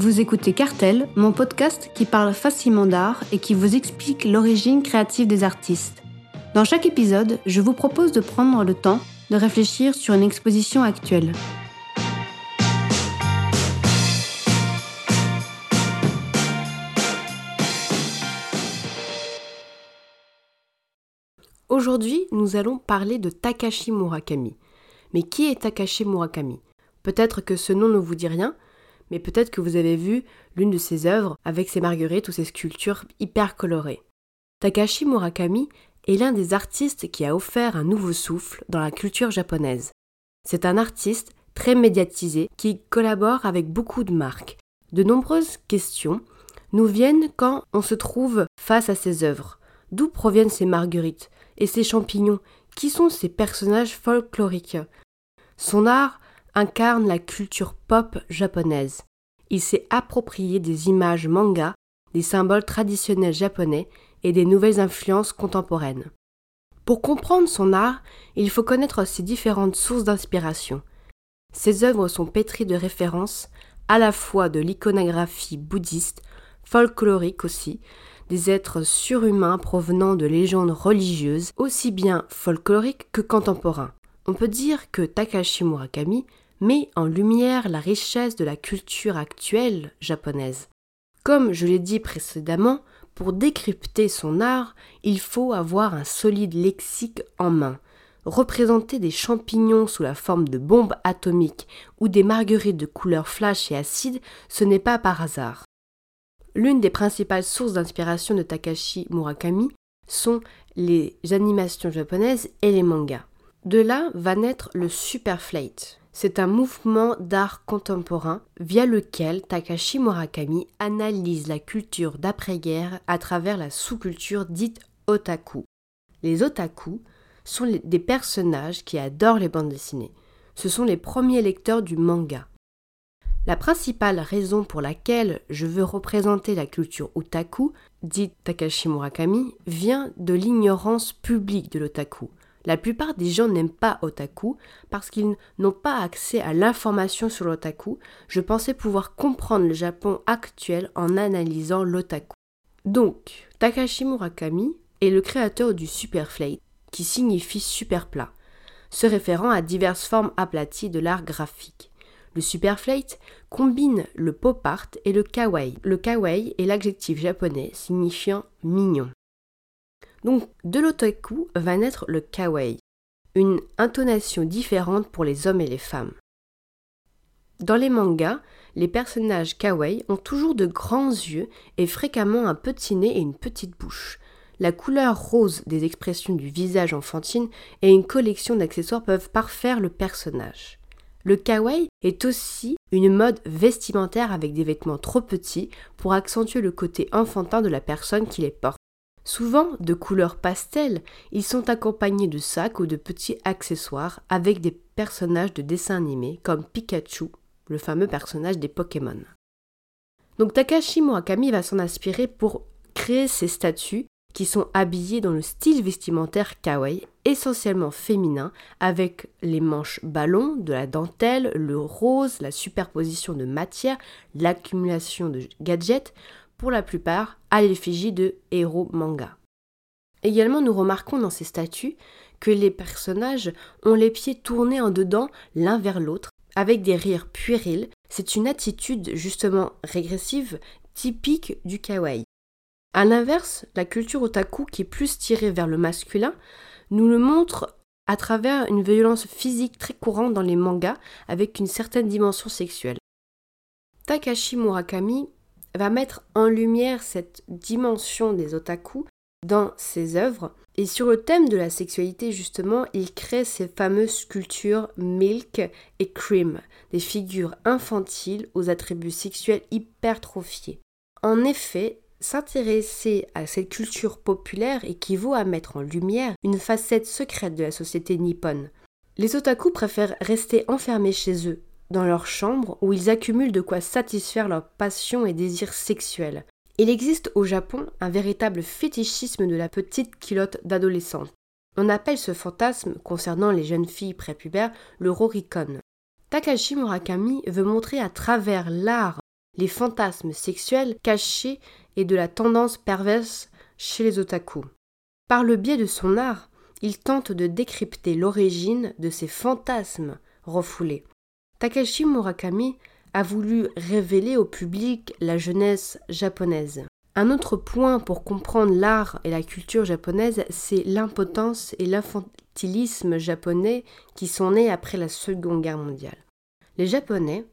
Vous écoutez Cartel, mon podcast qui parle facilement d'art et qui vous explique l'origine créative des artistes. Dans chaque épisode, je vous propose de prendre le temps de réfléchir sur une exposition actuelle. Aujourd'hui, nous allons parler de Takashi Murakami. Mais qui est Takashi Murakami? Peut-être que ce nom ne vous dit rien, mais peut-être que vous avez vu l'une de ses œuvres avec ses marguerites ou ses sculptures hyper colorées. Takashi Murakami est l'un des artistes qui a offert un nouveau souffle dans la culture japonaise. C'est un artiste très médiatisé qui collabore avec beaucoup de marques. De nombreuses questions nous viennent quand on se trouve face à ses œuvres. D'où proviennent ces marguerites et ces champignons? Qui sont ces personnages folkloriques? Son art incarne la culture pop japonaise. Il s'est approprié des images manga, des symboles traditionnels japonais et des nouvelles influences contemporaines. Pour comprendre son art, il faut connaître ses différentes sources d'inspiration. Ses œuvres sont pétries de références à la fois de l'iconographie bouddhiste, folklorique aussi, des êtres surhumains provenant de légendes religieuses, aussi bien folkloriques que contemporains. On peut dire que Takashi Murakami met en lumière la richesse de la culture actuelle japonaise. Comme je l'ai dit précédemment, pour décrypter son art, il faut avoir un solide lexique en main. Représenter des champignons sous la forme de bombes atomiques ou des marguerites de couleur flash et acide, ce n'est pas par hasard. L'une des principales sources d'inspiration de Takashi Murakami sont les animations japonaises et les mangas. De là va naître le Superflate, c'est un mouvement d'art contemporain via lequel Takashi Murakami analyse la culture d'après-guerre à travers la sous-culture dite otaku. Les otaku sont des personnages qui adorent les bandes dessinées. Ce sont les premiers lecteurs du manga. La principale raison pour laquelle je veux représenter la culture otaku, dit Takashi Murakami, vient de l'ignorance publique de l'otaku. La plupart des gens n'aiment pas otaku parce qu'ils n'ont pas accès à l'information sur l'otaku. Je pensais pouvoir comprendre le Japon actuel en analysant l'otaku. Donc, Takashi Murakami est le créateur du Superflate, qui signifie super plat, se référant à diverses formes aplaties de l'art graphique. Le Superflate combine le pop art et le kawaii. Le kawaii est l'adjectif japonais signifiant mignon. Donc de l'otaku va naître le kawaii, une intonation différente pour les hommes et les femmes. Dans les mangas, les personnages kawaii ont toujours de grands yeux et fréquemment un petit nez et une petite bouche. La couleur rose des expressions du visage enfantine et une collection d'accessoires peuvent parfaire le personnage. Le kawaii est aussi une mode vestimentaire avec des vêtements trop petits pour accentuer le côté enfantin de la personne qui les porte. Souvent de couleur pastel, ils sont accompagnés de sacs ou de petits accessoires avec des personnages de dessins animés comme Pikachu, le fameux personnage des Pokémon. Donc Takashi Murakami va s'en inspirer pour créer ces statues qui sont habillées dans le style vestimentaire kawaii, essentiellement féminin, avec les manches ballons, de la dentelle, le rose, la superposition de matière, l'accumulation de gadgets, pour la plupart à l'effigie de héros manga. Également, nous remarquons dans ces statues que les personnages ont les pieds tournés en dedans l'un vers l'autre, avec des rires puérils. C'est une attitude justement régressive typique du kawaii. A l'inverse, la culture otaku, qui est plus tirée vers le masculin, nous le montre à travers une violence physique très courante dans les mangas avec une certaine dimension sexuelle. Takashi Murakami va mettre en lumière cette dimension des otaku dans ses œuvres. Et sur le thème de la sexualité, justement, il crée ces fameuses sculptures Milk et Cream, des figures infantiles aux attributs sexuels hypertrophiés. En effet, s'intéresser à cette culture populaire équivaut à mettre en lumière une facette secrète de la société nippone. Les otaku préfèrent rester enfermés chez eux, dans leur chambre où ils accumulent de quoi satisfaire leurs passions et désirs sexuels. Il existe au Japon un véritable fétichisme de la petite culotte d'adolescente. On appelle ce fantasme concernant les jeunes filles prépubères le rorikon. Takashi Murakami veut montrer à travers l'art les fantasmes sexuels cachés et de la tendance perverse chez les otaku. Par le biais de son art, il tente de décrypter l'origine de ces fantasmes refoulés. Takashi Murakami a voulu révéler au public la jeunesse japonaise. Un autre point pour comprendre l'art et la culture japonaise, c'est l'impotence et l'infantilisme japonais qui sont nés après la Seconde Guerre mondiale. Les Japonais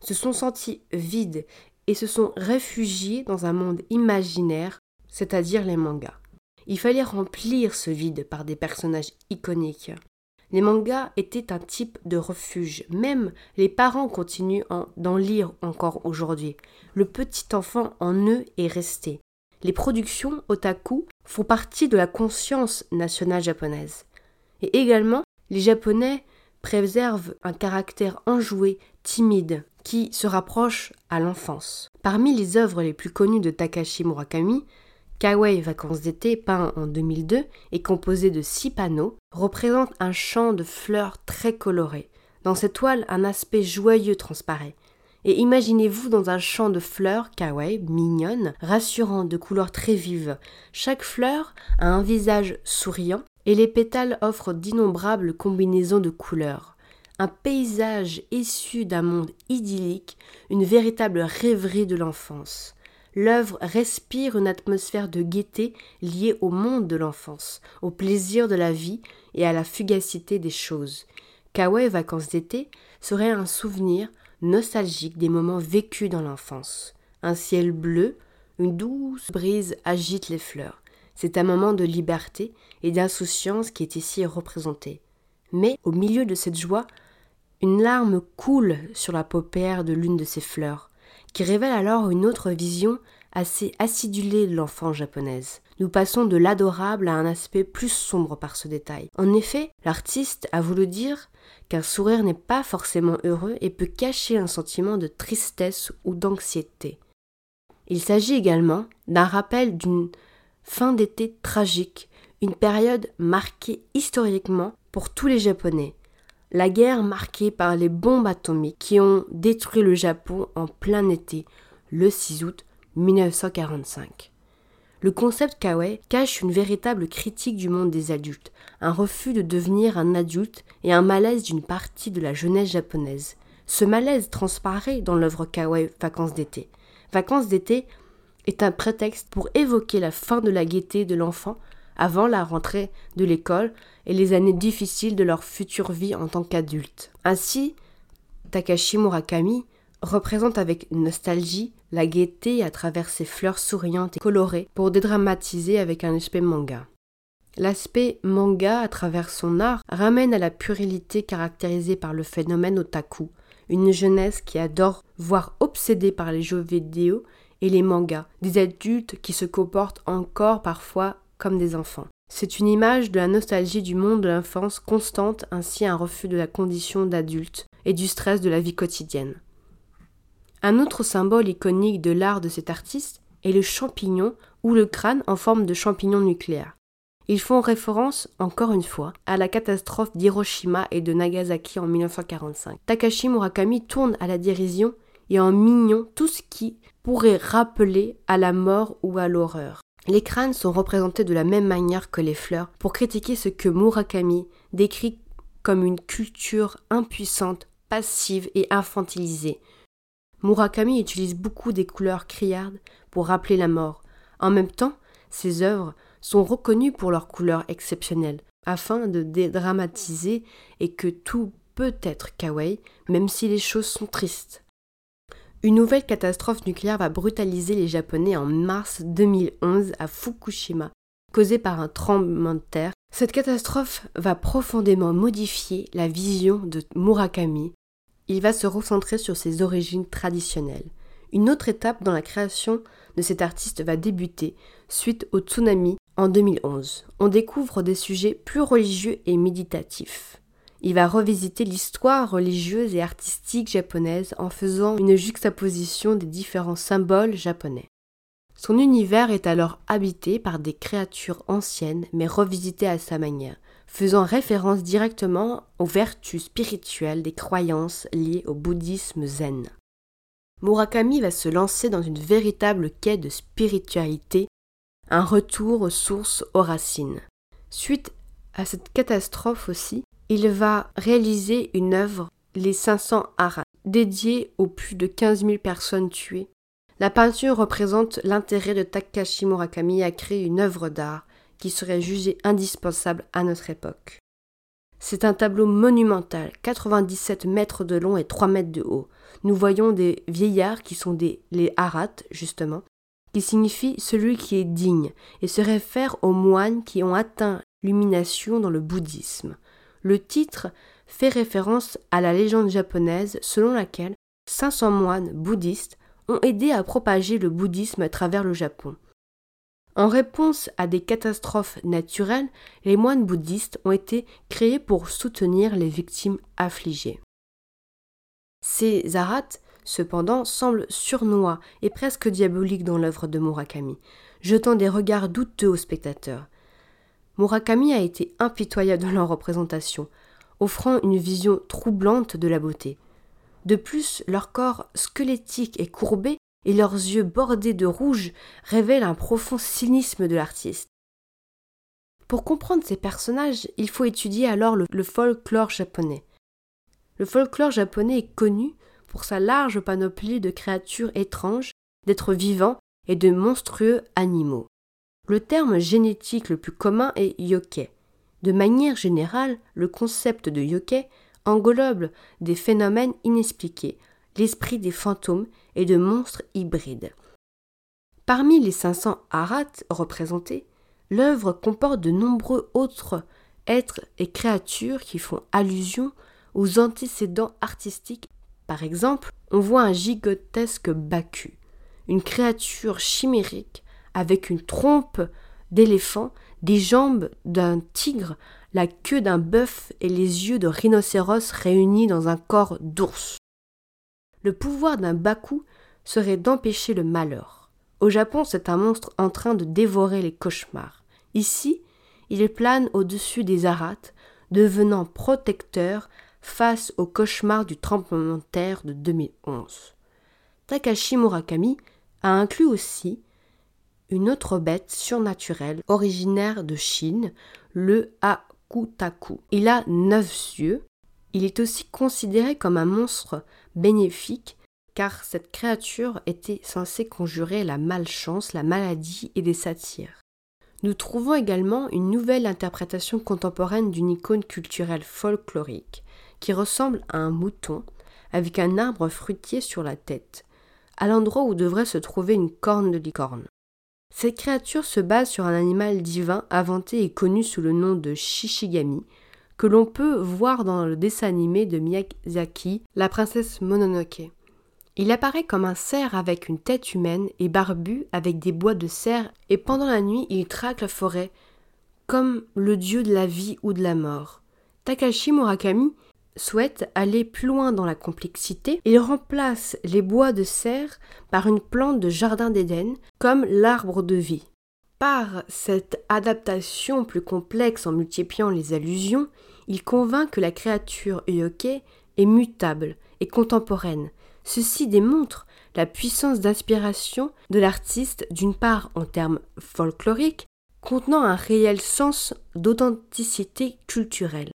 se sont sentis vides et se sont réfugiés dans un monde imaginaire, c'est-à-dire les mangas. Il fallait remplir ce vide par des personnages iconiques. Les mangas étaient un type de refuge. Même les parents continuent d'en lire encore aujourd'hui. Le petit enfant en eux est resté. Les productions otaku font partie de la conscience nationale japonaise. Et également, les Japonais préservent un caractère enjoué, timide, qui se rapproche à l'enfance. Parmi les œuvres les plus connues de Takashi Murakami, Kawaii Vacances d'été, peint en 2002 et composé de six panneaux, représente un champ de fleurs très coloré. Dans cette toile, un aspect joyeux transparaît. Et imaginez-vous dans un champ de fleurs kawaii, mignonnes, rassurant, de couleurs très vives. Chaque fleur a un visage souriant et les pétales offrent d'innombrables combinaisons de couleurs. Un paysage issu d'un monde idyllique, une véritable rêverie de l'enfance l'œuvre respire une atmosphère de gaieté liée au monde de l'enfance, au plaisir de la vie et à la fugacité des choses. Kawaii Vacances d'été serait un souvenir nostalgique des moments vécus dans l'enfance. Un ciel bleu, une douce brise agite les fleurs. C'est un moment de liberté et d'insouciance qui est ici représenté. Mais, au milieu de cette joie, une larme coule sur la paupière de l'une de ces fleurs qui révèle alors une autre vision assez acidulée de l'enfant japonaise. Nous passons de l'adorable à un aspect plus sombre par ce détail. En effet, l'artiste a voulu dire qu'un sourire n'est pas forcément heureux et peut cacher un sentiment de tristesse ou d'anxiété. Il s'agit également d'un rappel d'une fin d'été tragique, une période marquée historiquement pour tous les Japonais, la guerre marquée par les bombes atomiques qui ont détruit le Japon en plein été, le 6 août 1945. Le concept kawaii cache une véritable critique du monde des adultes, un refus de devenir un adulte et un malaise d'une partie de la jeunesse japonaise. Ce malaise transparaît dans l'œuvre kawaii Vacances d'été. Vacances d'été est un prétexte pour évoquer la fin de la gaieté de l'enfant avant la rentrée de l'école et les années difficiles de leur future vie en tant qu'adultes. Ainsi, Takashi Murakami représente avec nostalgie la gaieté à travers ses fleurs souriantes et colorées pour dédramatiser avec un aspect manga. L'aspect manga à travers son art ramène à la puérilité caractérisée par le phénomène otaku, une jeunesse qui adore voir obsédée par les jeux vidéo et les mangas, des adultes qui se comportent encore parfois comme des enfants. C'est une image de la nostalgie du monde de l'enfance constante ainsi un refus de la condition d'adulte et du stress de la vie quotidienne. Un autre symbole iconique de l'art de cet artiste est le champignon ou le crâne en forme de champignon nucléaire. Ils font référence, encore une fois, à la catastrophe d'Hiroshima et de Nagasaki en 1945. Takashi Murakami tourne à la dérision et en mignon tout ce qui pourrait rappeler à la mort ou à l'horreur. Les crânes sont représentés de la même manière que les fleurs pour critiquer ce que Murakami décrit comme une culture impuissante, passive et infantilisée. Murakami utilise beaucoup des couleurs criardes pour rappeler la mort. En même temps, ses œuvres sont reconnues pour leurs couleurs exceptionnelles, afin de dédramatiser et que tout peut être kawaii, même si les choses sont tristes. Une nouvelle catastrophe nucléaire va brutaliser les Japonais en mars 2011 à Fukushima, causée par un tremblement de terre. Cette catastrophe va profondément modifier la vision de Murakami. Il va se recentrer sur ses origines traditionnelles. Une autre étape dans la création de cet artiste va débuter suite au tsunami en 2011. On découvre des sujets plus religieux et méditatifs. Il va revisiter l'histoire religieuse et artistique japonaise en faisant une juxtaposition des différents symboles japonais. Son univers est alors habité par des créatures anciennes mais revisitées à sa manière, faisant référence directement aux vertus spirituelles des croyances liées au bouddhisme zen. Murakami va se lancer dans une véritable quête de spiritualité, un retour aux sources, aux racines. Suite à cette catastrophe aussi, il va réaliser une œuvre, Les 500 Haras, dédiée aux plus de 15 000 personnes tuées. La peinture représente l'intérêt de Takashi Murakami à créer une œuvre d'art qui serait jugée indispensable à notre époque. C'est un tableau monumental, 97 mètres de long et 3 mètres de haut. Nous voyons des vieillards qui sont des les harats, justement, qui signifie celui qui est digne, et se réfère aux moines qui ont atteint l'illumination dans le bouddhisme. Le titre fait référence à la légende japonaise selon laquelle 500 moines bouddhistes ont aidé à propager le bouddhisme à travers le Japon. En réponse à des catastrophes naturelles, les moines bouddhistes ont été créés pour soutenir les victimes affligées. Ces arats, cependant, semblent surnois et presque diaboliques dans l'œuvre de Murakami, jetant des regards douteux aux spectateurs. Murakami a été impitoyable dans leur représentation, offrant une vision troublante de la beauté. De plus, leur corps squelettique et courbé et leurs yeux bordés de rouge révèlent un profond cynisme de l'artiste. Pour comprendre ces personnages, il faut étudier alors le, le, folklore japonais. Le folklore japonais est connu pour sa large panoplie de créatures étranges, d'êtres vivants et de monstrueux animaux. Le terme génétique le plus commun est yokai. De manière générale, le concept de yokai englobe des phénomènes inexpliqués, l'esprit des fantômes et de monstres hybrides. Parmi les 500 arats représentés, l'œuvre comporte de nombreux autres êtres et créatures qui font allusion aux antécédents artistiques. Par exemple, on voit un gigantesque Baku, une créature chimérique avec une trompe d'éléphant, des jambes d'un tigre, la queue d'un bœuf et les yeux de rhinocéros réunis dans un corps d'ours. Le pouvoir d'un Baku serait d'empêcher le malheur. Au Japon, c'est un monstre en train de dévorer les cauchemars. Ici, il plane au-dessus des arates, devenant protecteur face aux cauchemars du tremblement de terre de 2011. Takashi Murakami a inclus aussi une autre bête surnaturelle originaire de Chine, le Akutaku. Il a neuf yeux. Il est aussi considéré comme un monstre bénéfique car cette créature était censée conjurer la malchance, la maladie et des satires. Nous trouvons également une nouvelle interprétation contemporaine d'une icône culturelle folklorique qui ressemble à un mouton avec un arbre fruitier sur la tête, à l'endroit où devrait se trouver une corne de licorne. Cette créature se base sur un animal divin inventé et connu sous le nom de Shishigami, que l'on peut voir dans le dessin animé de Miyazaki, La princesse Mononoke. Il apparaît comme un cerf avec une tête humaine et barbu avec des bois de cerf et pendant la nuit il traque la forêt comme le dieu de la vie ou de la mort. Takashi Murakami souhaite aller plus loin dans la complexité il remplace les bois de cerf par une plante de jardin d'Éden comme l'arbre de vie. Par cette adaptation plus complexe en multipliant les allusions, il convainc que la créature yokai est mutable et contemporaine. Ceci démontre la puissance d'inspiration de l'artiste d'une part en termes folkloriques, contenant un réel sens d'authenticité culturelle.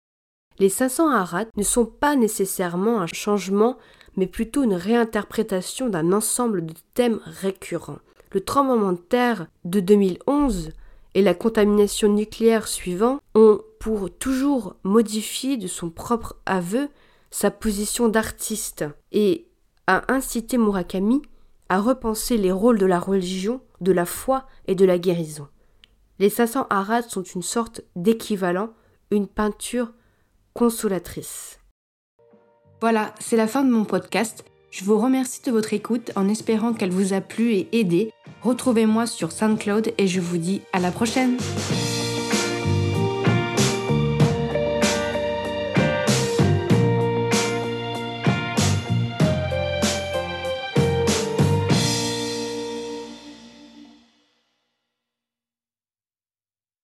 Les 500 harats ne sont pas nécessairement un changement, mais plutôt une réinterprétation d'un ensemble de thèmes récurrents le tremblement de terre de 2011 et la contamination nucléaire suivant ont pour toujours modifié de son propre aveu sa position d'artiste et a incité Murakami à repenser les rôles de la religion, de la foi et de la guérison. Les 500 arats sont une sorte d'équivalent, une peinture consolatrice. Voilà, c'est la fin de mon podcast. Je vous remercie de votre écoute en espérant qu'elle vous a plu et aidé. Retrouvez-moi sur SoundCloud et je vous dis à la prochaine.